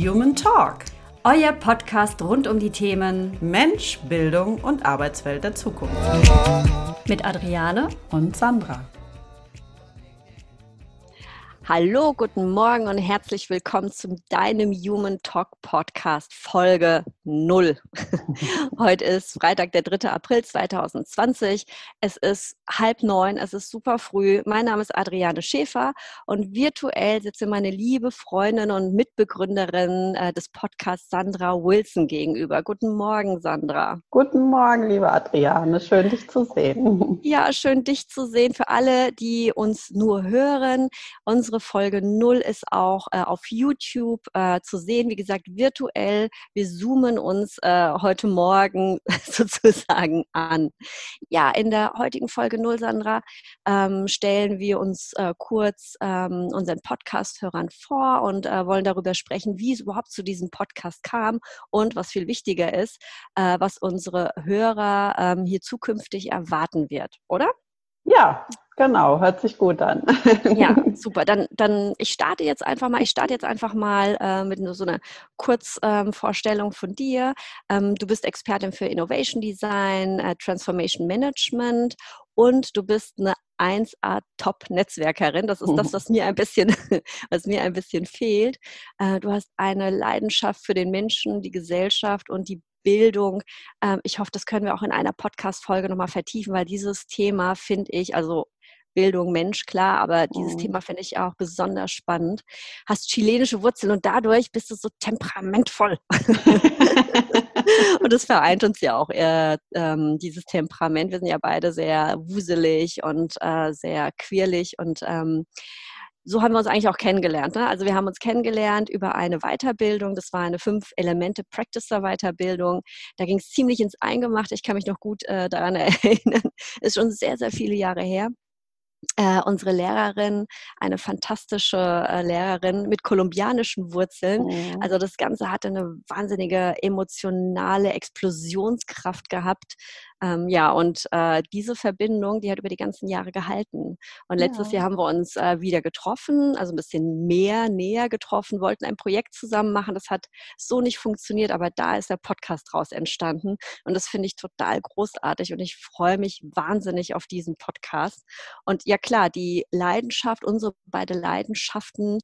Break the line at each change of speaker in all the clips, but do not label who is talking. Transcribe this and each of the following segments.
Human Talk.
Euer Podcast rund um die Themen
Mensch, Bildung und Arbeitswelt der Zukunft.
Mit Adriane
und Sandra.
Hallo, guten Morgen und herzlich willkommen zu deinem Human Talk Podcast Folge 0. Heute ist Freitag, der 3. April 2020. Es ist halb neun, es ist super früh. Mein Name ist Adriane Schäfer und virtuell sitze meine liebe Freundin und Mitbegründerin äh, des Podcasts Sandra Wilson gegenüber. Guten Morgen, Sandra.
Guten Morgen, liebe Adriane. Schön, dich zu sehen.
Ja, schön, dich zu sehen. Für alle, die uns nur hören, unsere Folge 0 ist auch äh, auf YouTube äh, zu sehen. Wie gesagt, virtuell. Wir zoomen uns äh, heute Morgen sozusagen an. Ja, in der heutigen Folge 0, Sandra, ähm, stellen wir uns äh, kurz ähm, unseren Podcast-Hörern vor und äh, wollen darüber sprechen, wie es überhaupt zu diesem Podcast kam und was viel wichtiger ist, äh, was unsere Hörer ähm, hier zukünftig erwarten wird, oder?
Ja, genau, hört sich gut an.
Ja, super. Dann, dann ich starte jetzt einfach mal, ich starte jetzt einfach mal äh, mit nur so einer Kurzvorstellung ähm, von dir. Ähm, du bist Expertin für Innovation Design, äh, Transformation Management und du bist eine 1A Top-Netzwerkerin. Das ist das, was mir ein bisschen, was mir ein bisschen fehlt. Äh, du hast eine Leidenschaft für den Menschen, die Gesellschaft und die Bildung. Ähm, ich hoffe, das können wir auch in einer Podcast-Folge nochmal vertiefen, weil dieses Thema finde ich, also Bildung, Mensch, klar, aber dieses mhm. Thema finde ich auch besonders spannend. Hast chilenische Wurzeln und dadurch bist du so temperamentvoll. und das vereint uns ja auch, eher, ähm, dieses Temperament. Wir sind ja beide sehr wuselig und äh, sehr queerlich und ähm, so haben wir uns eigentlich auch kennengelernt. Ne? Also wir haben uns kennengelernt über eine Weiterbildung. Das war eine Fünf-Elemente-Practicer-Weiterbildung. Da ging es ziemlich ins Eingemachte. Ich kann mich noch gut äh, daran erinnern. Ist schon sehr, sehr viele Jahre her äh, unsere Lehrerin, eine fantastische äh, Lehrerin mit kolumbianischen Wurzeln. Mhm. Also das Ganze hatte eine wahnsinnige emotionale Explosionskraft gehabt. Ähm, ja, und äh, diese Verbindung, die hat über die ganzen Jahre gehalten. Und letztes ja. Jahr haben wir uns äh, wieder getroffen, also ein bisschen mehr, näher getroffen, wollten ein Projekt zusammen machen. Das hat so nicht funktioniert, aber da ist der Podcast draus entstanden. Und das finde ich total großartig und ich freue mich wahnsinnig auf diesen Podcast. Und ja klar, die Leidenschaft, unsere beide Leidenschaften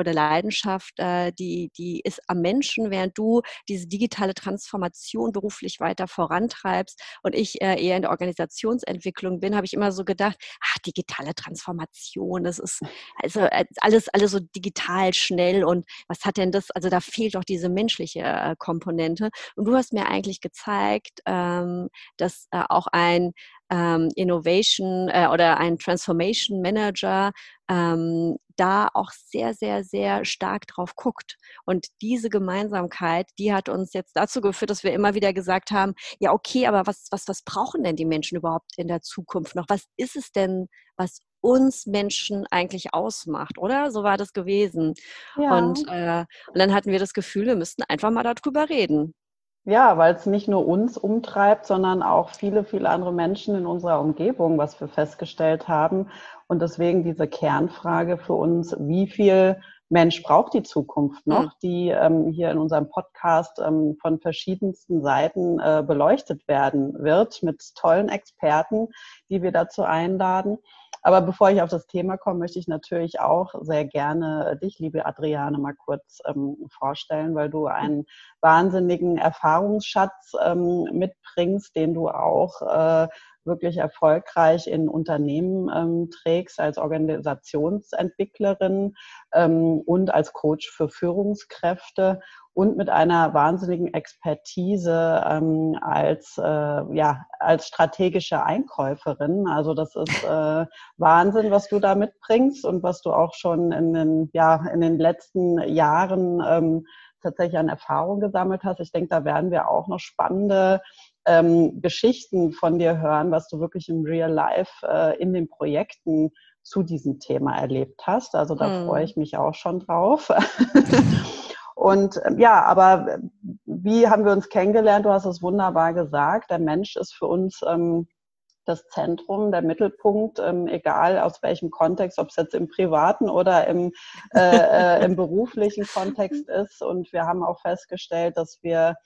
oder Leidenschaft, äh, die, die ist am Menschen, während du diese digitale Transformation beruflich weiter vorantreibst und ich äh, eher in der Organisationsentwicklung bin, habe ich immer so gedacht, ach, digitale Transformation, das ist also äh, alles, alles so digital schnell und was hat denn das, also da fehlt doch diese menschliche äh, Komponente. Und du hast mir eigentlich gezeigt, ähm, dass äh, auch ein ähm, Innovation äh, oder ein Transformation Manager ähm, da auch sehr, sehr, sehr stark drauf guckt. Und diese Gemeinsamkeit, die hat uns jetzt dazu geführt, dass wir immer wieder gesagt haben, ja, okay, aber was, was, was brauchen denn die Menschen überhaupt in der Zukunft noch? Was ist es denn, was uns Menschen eigentlich ausmacht, oder? So war das gewesen. Ja. Und, äh, und dann hatten wir das Gefühl, wir müssten einfach mal darüber reden.
Ja, weil es nicht nur uns umtreibt, sondern auch viele, viele andere Menschen in unserer Umgebung, was wir festgestellt haben. Und deswegen diese Kernfrage für uns, wie viel Mensch braucht die Zukunft noch, mhm. die ähm, hier in unserem Podcast ähm, von verschiedensten Seiten äh, beleuchtet werden wird mit tollen Experten, die wir dazu einladen. Aber bevor ich auf das Thema komme, möchte ich natürlich auch sehr gerne dich, liebe Adriane, mal kurz ähm, vorstellen, weil du einen wahnsinnigen Erfahrungsschatz ähm, mitbringst, den du auch äh, wirklich erfolgreich in Unternehmen ähm, trägst als Organisationsentwicklerin ähm, und als Coach für Führungskräfte und mit einer wahnsinnigen Expertise ähm, als, äh, ja, als strategische Einkäuferin. Also das ist äh, Wahnsinn, was du da mitbringst und was du auch schon in den, ja, in den letzten Jahren ähm, tatsächlich an Erfahrung gesammelt hast. Ich denke, da werden wir auch noch spannende ähm, Geschichten von dir hören, was du wirklich im Real Life äh, in den Projekten zu diesem Thema erlebt hast. Also da hm. freue ich mich auch schon drauf. Und ähm, ja, aber wie haben wir uns kennengelernt? Du hast es wunderbar gesagt. Der Mensch ist für uns ähm, das Zentrum, der Mittelpunkt, ähm, egal aus welchem Kontext, ob es jetzt im privaten oder im, äh, äh, im beruflichen Kontext ist. Und wir haben auch festgestellt, dass wir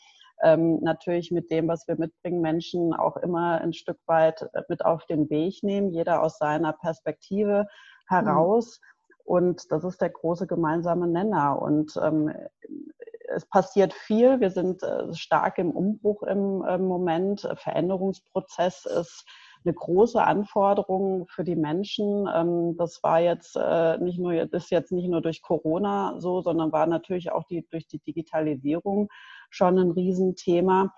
ähm, natürlich mit dem, was wir mitbringen, Menschen auch immer ein Stück weit äh, mit auf den Weg nehmen, jeder aus seiner Perspektive heraus. Mhm. Und das ist der große gemeinsame Nenner. Und ähm, es passiert viel. Wir sind äh, stark im Umbruch im äh, Moment. Veränderungsprozess ist eine große Anforderung für die Menschen. Ähm, das war jetzt äh, nicht nur, ist jetzt nicht nur durch Corona so, sondern war natürlich auch die, durch die Digitalisierung schon ein Riesenthema.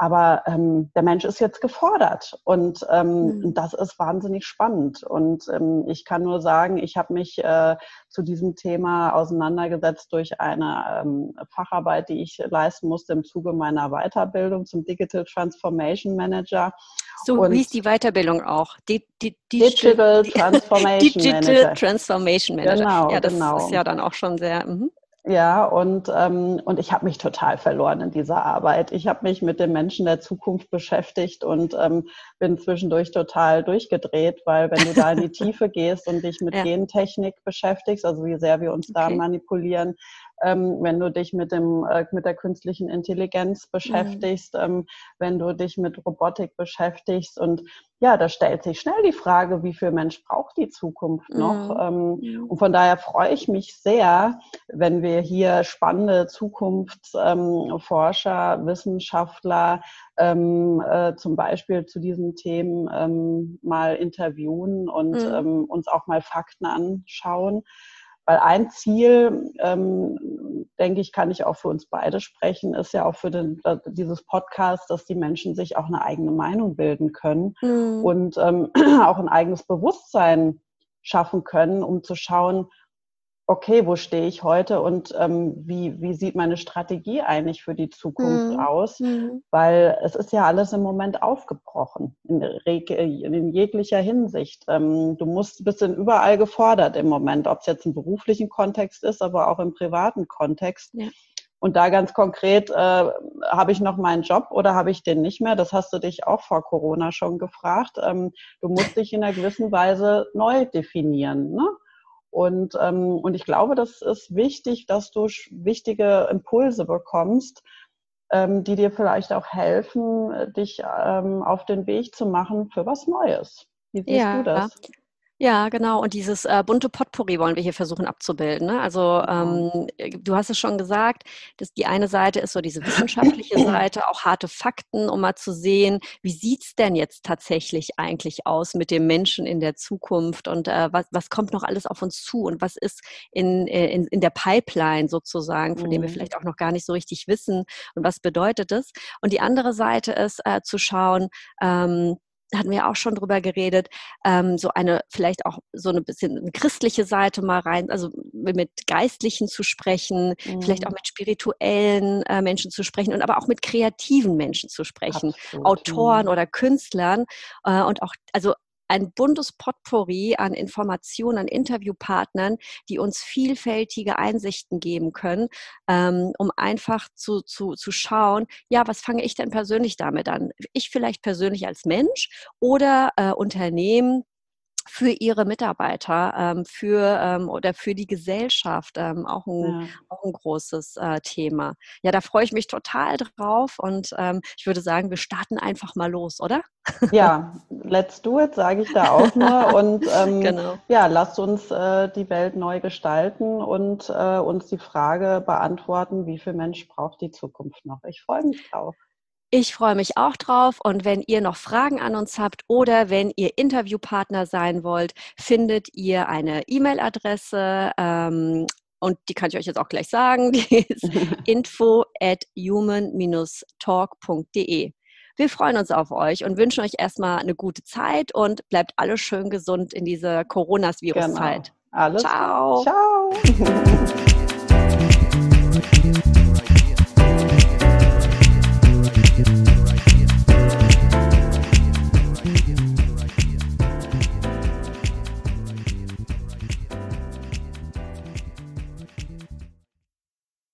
Aber ähm, der Mensch ist jetzt gefordert und ähm, mhm. das ist wahnsinnig spannend. Und ähm, ich kann nur sagen, ich habe mich äh, zu diesem Thema auseinandergesetzt durch eine ähm, Facharbeit, die ich leisten musste im Zuge meiner Weiterbildung zum Digital Transformation Manager.
So und hieß die Weiterbildung auch.
Di Di Digital, Digital Transformation
Digital
Manager.
Transformation Manager.
Genau,
ja, das
genau.
ist ja dann auch schon sehr. Mh.
Ja, und, ähm, und ich habe mich total verloren in dieser Arbeit. Ich habe mich mit den Menschen der Zukunft beschäftigt und ähm, bin zwischendurch total durchgedreht, weil wenn du da in die Tiefe gehst und dich mit ja. Gentechnik beschäftigst, also wie sehr wir uns okay. da manipulieren, ähm, wenn du dich mit, dem, äh, mit der künstlichen Intelligenz beschäftigst, mhm. ähm, wenn du dich mit Robotik beschäftigst. Und ja, da stellt sich schnell die Frage, wie viel Mensch braucht die Zukunft noch? Mhm. Ähm, und von daher freue ich mich sehr, wenn wir hier spannende Zukunftsforscher, Wissenschaftler ähm, äh, zum Beispiel zu diesen Themen ähm, mal interviewen und mhm. ähm, uns auch mal Fakten anschauen. Weil ein Ziel, ähm, denke ich, kann ich auch für uns beide sprechen, ist ja auch für den, dieses Podcast, dass die Menschen sich auch eine eigene Meinung bilden können mhm. und ähm, auch ein eigenes Bewusstsein schaffen können, um zu schauen, okay, wo stehe ich heute und ähm, wie, wie sieht meine Strategie eigentlich für die Zukunft mhm. aus? Mhm. Weil es ist ja alles im Moment aufgebrochen, in, in jeglicher Hinsicht. Ähm, du musst, bist in überall gefordert im Moment, ob es jetzt im beruflichen Kontext ist, aber auch im privaten Kontext. Ja. Und da ganz konkret, äh, habe ich noch meinen Job oder habe ich den nicht mehr? Das hast du dich auch vor Corona schon gefragt. Ähm, du musst dich in einer gewissen Weise neu definieren. Ne? Und, ähm, und ich glaube, das ist wichtig, dass du wichtige Impulse bekommst, ähm, die dir vielleicht auch helfen, dich ähm, auf den Weg zu machen für was Neues. Wie siehst
ja,
du das?
Ja, genau. Und dieses äh, bunte Potpourri wollen wir hier versuchen abzubilden. Ne? Also ähm, du hast es schon gesagt, dass die eine Seite ist so diese wissenschaftliche Seite, auch harte Fakten, um mal zu sehen, wie sieht's denn jetzt tatsächlich eigentlich aus mit dem Menschen in der Zukunft und äh, was, was kommt noch alles auf uns zu und was ist in, äh, in, in der Pipeline sozusagen, von mhm. dem wir mhm. vielleicht auch noch gar nicht so richtig wissen und was bedeutet es. Und die andere Seite ist äh, zu schauen, ähm, hatten wir auch schon drüber geredet, ähm, so eine vielleicht auch so eine bisschen eine christliche Seite mal rein, also mit Geistlichen zu sprechen, mhm. vielleicht auch mit spirituellen äh, Menschen zu sprechen und aber auch mit kreativen Menschen zu sprechen, Absolut. Autoren mhm. oder Künstlern äh, und auch also ein buntes Potpourri an Informationen, an Interviewpartnern, die uns vielfältige Einsichten geben können, ähm, um einfach zu, zu, zu schauen, ja, was fange ich denn persönlich damit an? Ich vielleicht persönlich als Mensch oder äh, Unternehmen, für ihre Mitarbeiter, ähm, für ähm, oder für die Gesellschaft ähm, auch, ein, ja. auch ein großes äh, Thema. Ja, da freue ich mich total drauf und ähm, ich würde sagen, wir starten einfach mal los, oder?
Ja, let's do it, sage ich da auch nur. Und ähm, genau. ja, lasst uns äh, die Welt neu gestalten und äh, uns die Frage beantworten, wie viel Mensch braucht die Zukunft noch? Ich freue mich drauf.
Ich freue mich auch drauf und wenn ihr noch Fragen an uns habt oder wenn ihr Interviewpartner sein wollt, findet ihr eine E-Mail-Adresse ähm, und die kann ich euch jetzt auch gleich sagen, die ist info at human-talk.de. Wir freuen uns auf euch und wünschen euch erstmal eine gute Zeit und bleibt alle schön gesund in dieser Coronavirus-Zeit.
Genau. Alles
Ciao.
Ciao.